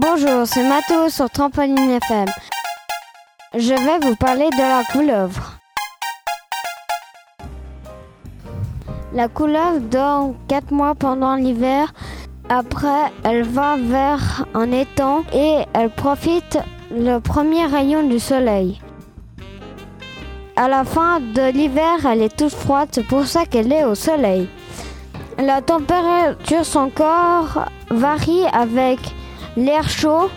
Bonjour, c'est Mathéo sur Trampoline FM. Je vais vous parler de la couleuvre. La couleuvre dort 4 mois pendant l'hiver. Après, elle va vers un étang et elle profite le premier rayon du soleil. À la fin de l'hiver, elle est toute froide, c'est pour ça qu'elle est au soleil. La température de son corps varie avec l'air chaud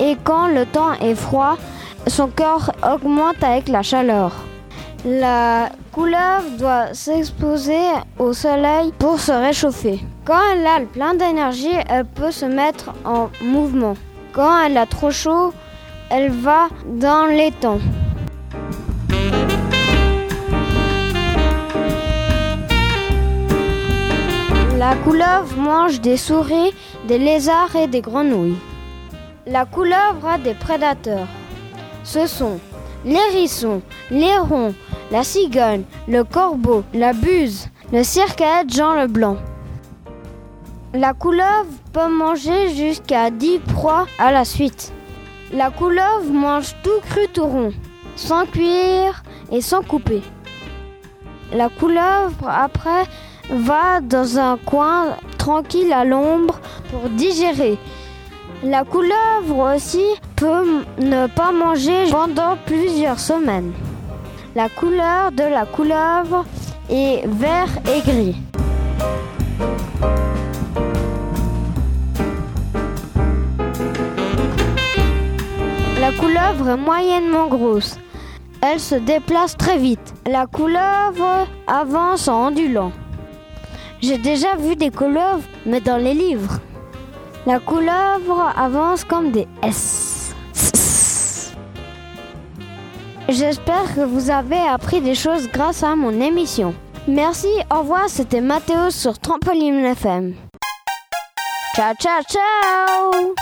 et quand le temps est froid, son corps augmente avec la chaleur. La couleuvre doit s'exposer au soleil pour se réchauffer. Quand elle a plein d'énergie, elle peut se mettre en mouvement. Quand elle a trop chaud, elle va dans l'étang. La couleuvre mange des souris, des lézards et des grenouilles. La couleuvre a des prédateurs. Ce sont l'hérisson, l'héron, la cigogne, le corbeau, la buse, le circaète Jean le Blanc. La couleuvre peut manger jusqu'à 10 proies à la suite. La couleuvre mange tout cru tout rond, sans cuire et sans couper. La couleuvre après va dans un coin tranquille à l'ombre pour digérer. La couleuvre aussi peut ne pas manger pendant plusieurs semaines. La couleur de la couleuvre est vert et gris. La couleuvre est moyennement grosse. Elle se déplace très vite. La couleuvre avance en ondulant. J'ai déjà vu des couleuvres, mais dans les livres. La couleuvre avance comme des S. J'espère que vous avez appris des choses grâce à mon émission. Merci, au revoir, c'était Mathéo sur Trampoline FM. Ciao, ciao, ciao